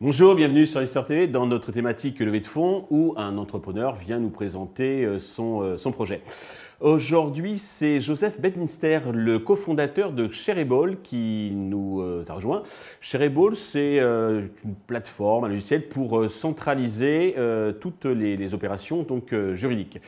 Bonjour, bienvenue sur Histoire TV dans notre thématique levée de fonds où un entrepreneur vient nous présenter euh, son, euh, son projet. Aujourd'hui, c'est Joseph Bedminster, le cofondateur de Shareable, qui nous euh, a rejoint. Shareable, c'est une plateforme, un logiciel pour centraliser toutes les, opérations donc, juridiques.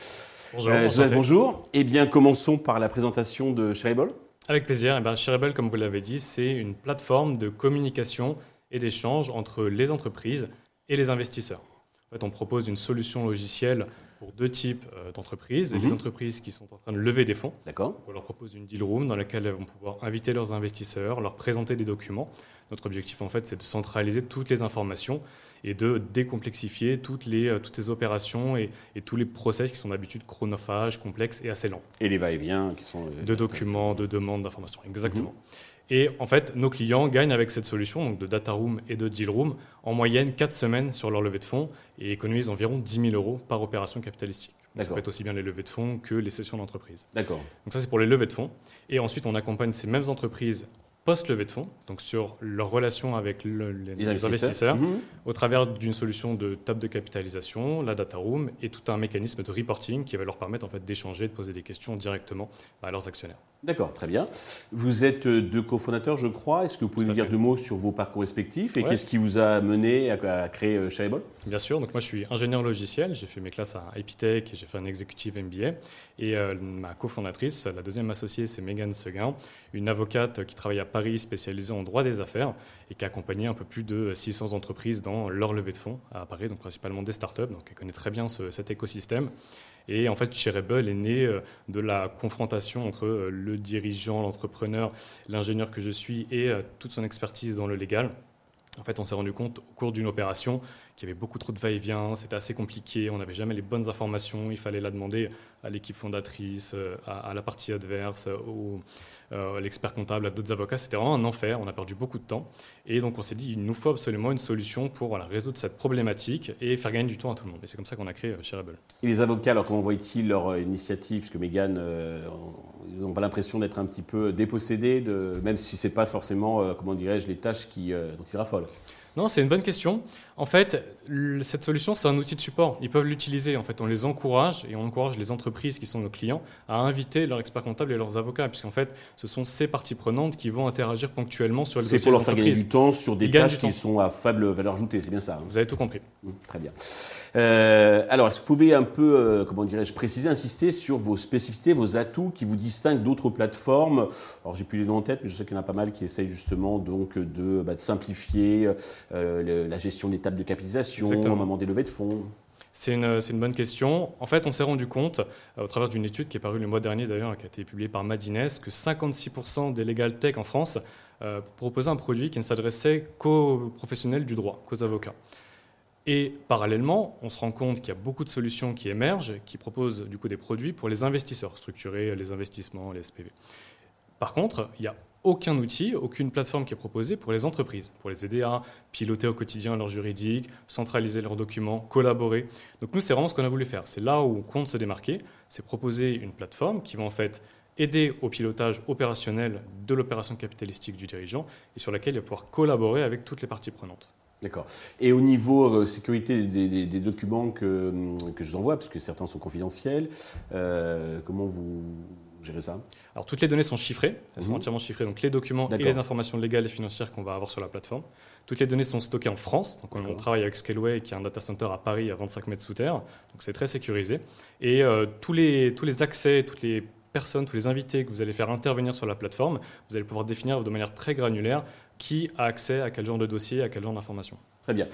Bonjour. Joseph, bonjour. Eh bien, commençons par la présentation de Shareable. Avec plaisir. Eh bien, Shareable, comme vous l'avez dit, c'est une plateforme de communication et d'échange entre les entreprises et les investisseurs. En fait, on propose une solution logicielle pour deux types euh, d'entreprises. Les mhm. entreprises qui sont en train de lever des fonds. D'accord. On leur propose une deal room dans laquelle elles vont pouvoir inviter leurs investisseurs, leur présenter des documents. Notre objectif, en fait, c'est de centraliser toutes les informations et de décomplexifier toutes, les, euh, toutes ces opérations et, tous les process qui sont d'habitude chronophages, complexes et assez lents. Et les va-et-vient qui sont... De documents, de demandes d'informations, exactement. Mhm. Et en fait, nos clients gagnent avec cette solution, donc de data room et de deal room, en moyenne 4 semaines sur leur levée de fonds et économisent environ 10 000 euros par opération capitalistique. ça peut être aussi bien les levées de fonds que les sessions d'entreprise. D'accord. Donc ça, c'est pour les levées de fonds. Et ensuite, on accompagne ces mêmes entreprises post-levée de fonds, donc sur leur relation avec les, investisseurs, mhm. au travers d'une solution de table de capitalisation, la data room, et tout un mécanisme de reporting qui va leur permettre en fait, d'échanger, de poser des questions directement à leurs actionnaires. D'accord, très bien. Vous êtes euh, deux cofondateurs, je crois. Est-ce que vous pouvez nous dire deux mots sur vos parcours respectifs et qu'est-ce qui vous a mené à, créer euh, Shareable Bien sûr. Donc moi, je suis ingénieur logiciel. J'ai fait mes classes à Epitech et j'ai fait un executive MBA. Et euh, ma cofondatrice, la deuxième associée, c'est Megan Seguin, une avocate qui travaille à Paris, spécialisée en droit des affaires et qui a accompagné un peu plus de 600 entreprises dans leur levée de fonds à Paris, donc principalement des startups. Donc elle connaît très bien cet écosystème. Et en fait, Shareable est né euh, de la confrontation entre euh, le dirigeant, l'entrepreneur, l'ingénieur que je suis et euh, toute son expertise dans le légal. En fait, on s'est rendu compte au cours d'une opération qu'il y avait beaucoup trop de va-et-vient, c'était assez compliqué, on n'avait jamais les bonnes informations, il fallait la demander à l'équipe fondatrice, à, la partie adverse, au, euh, l'expert comptable, à d'autres avocats. C'était vraiment un enfer, on a perdu beaucoup de temps. Et donc on s'est dit, il nous faut absolument une solution pour résoudre cette problématique et faire gagner du temps à tout le monde. Et c'est comme ça qu'on a créé euh, Shareable. Et les avocats, alors comment voient-ils leur euh, initiative? Parce que Megan, ils n'ont pas l'impression d'être un petit peu dépossédés, même si ce n'est pas forcément, comment dirais-je, les tâches qui, dont ils raffolent. Non, c'est une bonne question. En fait, cette solution, c'est un outil de support. Ils peuvent l'utiliser. En fait, on les encourage et on encourage les entreprises qui sont nos clients à inviter leurs experts comptables et leurs avocats, puisqu'en fait, ce sont ces parties prenantes qui vont interagir ponctuellement sur le dossier C'est pour leur faire gagner du temps sur des tâches qui sont à faible valeur ajoutée, c'est bien ça. Hein vous avez tout compris. Mmh, très bien. Euh, alors, est-ce que vous pouvez un peu, euh, comment dirais-je, préciser, insister sur vos spécificités, vos atouts qui vous distinguent d'autres plateformes? Alors, j'ai plus les noms en tête, mais je sais qu'il y en a pas mal qui essayent justement donc de, bah, simplifier euh, la gestion des de capitalisation, au moment des levées de fonds. C'est une, une, bonne question. En fait, on s'est rendu compte, au travers d'une étude qui est parue le mois dernier d'ailleurs, qui a été publiée par Madines, que 56% des legal tech en France proposaient un produit qui ne s'adressait qu'aux professionnels du droit, qu'aux avocats. Et parallèlement, on se rend compte qu'il y a beaucoup de solutions qui émergent, qui proposent du coup des produits pour les investisseurs, structurer les investissements, les SPV. Par contre, il n'y a aucun outil, aucune plateforme qui est proposée pour les entreprises, pour les aider à piloter au quotidien leur juridique, centraliser leurs documents, collaborer. Donc nous, c'est vraiment ce qu'on a voulu faire. C'est là où on compte se démarquer, c'est proposer une plateforme qui va en fait aider au pilotage opérationnel de l'opération capitalistique du dirigeant et sur laquelle il va pouvoir collaborer avec toutes les parties prenantes. D'accord. Et au niveau euh, sécurité des, documents que, que je vous envoie, parce que certains sont confidentiels, euh, comment vous ça Alors toutes les données sont chiffrées, elles sont mhm. entièrement chiffrées, donc les documents et les informations légales et financières qu'on va avoir sur la plateforme. Toutes les données sont stockées en France, donc on, travaille avec Scaleway qui est un data center à Paris à 25 mètres sous terre, donc c'est très sécurisé. Et euh, tous, les, tous les accès, toutes les personnes, tous les invités que vous allez faire intervenir sur la plateforme, vous allez pouvoir définir de manière très granulaire qui a accès à quel genre de dossier, à quel genre d'informations. Très bien.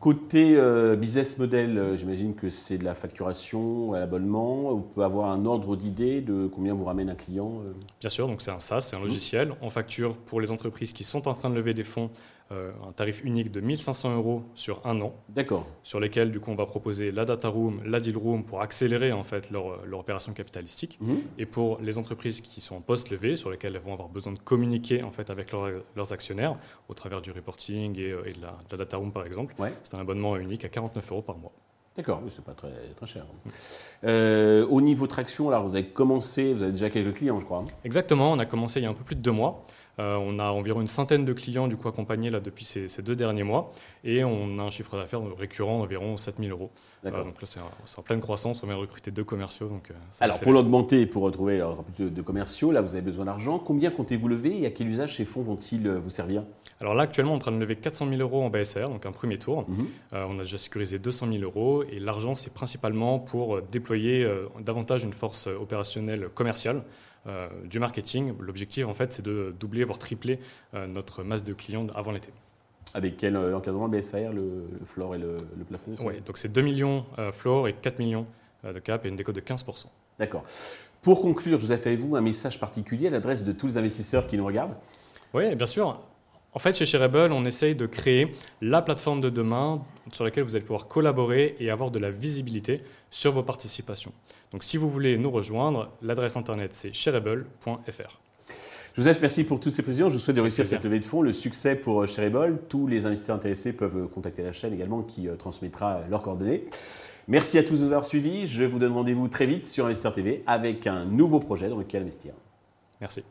Côté euh, business model, euh, j'imagine que c'est de la facturation à l'abonnement. On peut avoir un ordre d'idée de combien vous ramène un client euh? Bien sûr, donc c'est un SaaS, c'est un logiciel. On facture pour les entreprises qui sont en train de lever des fonds euh, un tarif unique de 1500 euros sur un an. D'accord. Sur lesquels, du coup, on va proposer la data room, la deal room pour accélérer en fait leur, leur opération capitalistique. Mhm. Et pour les entreprises qui sont en post-levée, sur lesquelles elles vont avoir besoin de communiquer en fait avec leurs actionnaires au travers du reporting et, euh, et de, la, data room par exemple, c'est un abonnement unique à 49 euros par mois. D'accord, mais c'est pas très, très cher. Euh, au niveau traction, là, vous avez commencé, vous avez déjà quelques clients, je crois. Exactement, on a commencé il y a un peu plus de deux mois. Euh, on a environ une centaine de clients du coup accompagnés là, depuis ces, deux derniers mois et on a un chiffre d'affaires récurrent d'environ 7000 euros. Euh, donc là, c'est en pleine croissance. On vient de recruter deux commerciaux. Donc, euh, Alors, pour l'augmenter, pour retrouver de, commerciaux, là, vous avez besoin d'argent. Combien comptez-vous lever et à quel usage ces fonds vont-ils vous servir? Alors là, actuellement, on est en train de lever 400 000 euros en BSR, donc un premier tour. Mhm. on a déjà sécurisé 200 000 euros et l'argent, c'est principalement pour déployer davantage une force opérationnelle commerciale. Euh, du marketing. L'objectif, en fait, c'est de doubler, voire tripler euh, notre masse de clients avant l'été. Avec quel euh, encadrement BSAR, le, le floor et le, plafond Oui, donc c'est 2 millions floor et 4 millions de cap et une décote de 15%. D'accord. Pour conclure, Joseph, avez-vous un message particulier à l'adresse de tous les investisseurs qui nous regardent? Oui, bien sûr. En fait, chez Shareable, on essaye de créer la plateforme de demain sur laquelle vous allez pouvoir collaborer et avoir de la visibilité sur vos participations. Donc, si vous voulez nous rejoindre, l'adresse internet c'est shareable.fr. Joseph, merci pour toutes ces précisions. Je vous souhaite de réussir cette levée de fonds, le succès pour Shareable. Tous les investisseurs intéressés peuvent contacter la chaîne également qui euh, transmettra leurs coordonnées. Merci à tous de nous avoir suivis. Je vous donne rendez-vous très vite sur Investeur TV avec un nouveau projet dans lequel investir. Merci.